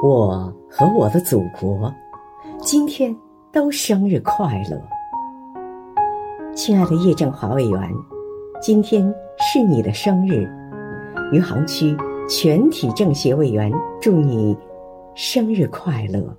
我和我的祖国今天都生日快乐。亲爱的叶振华委员今天是你的生日。余杭区全体政协委员祝你生日快乐。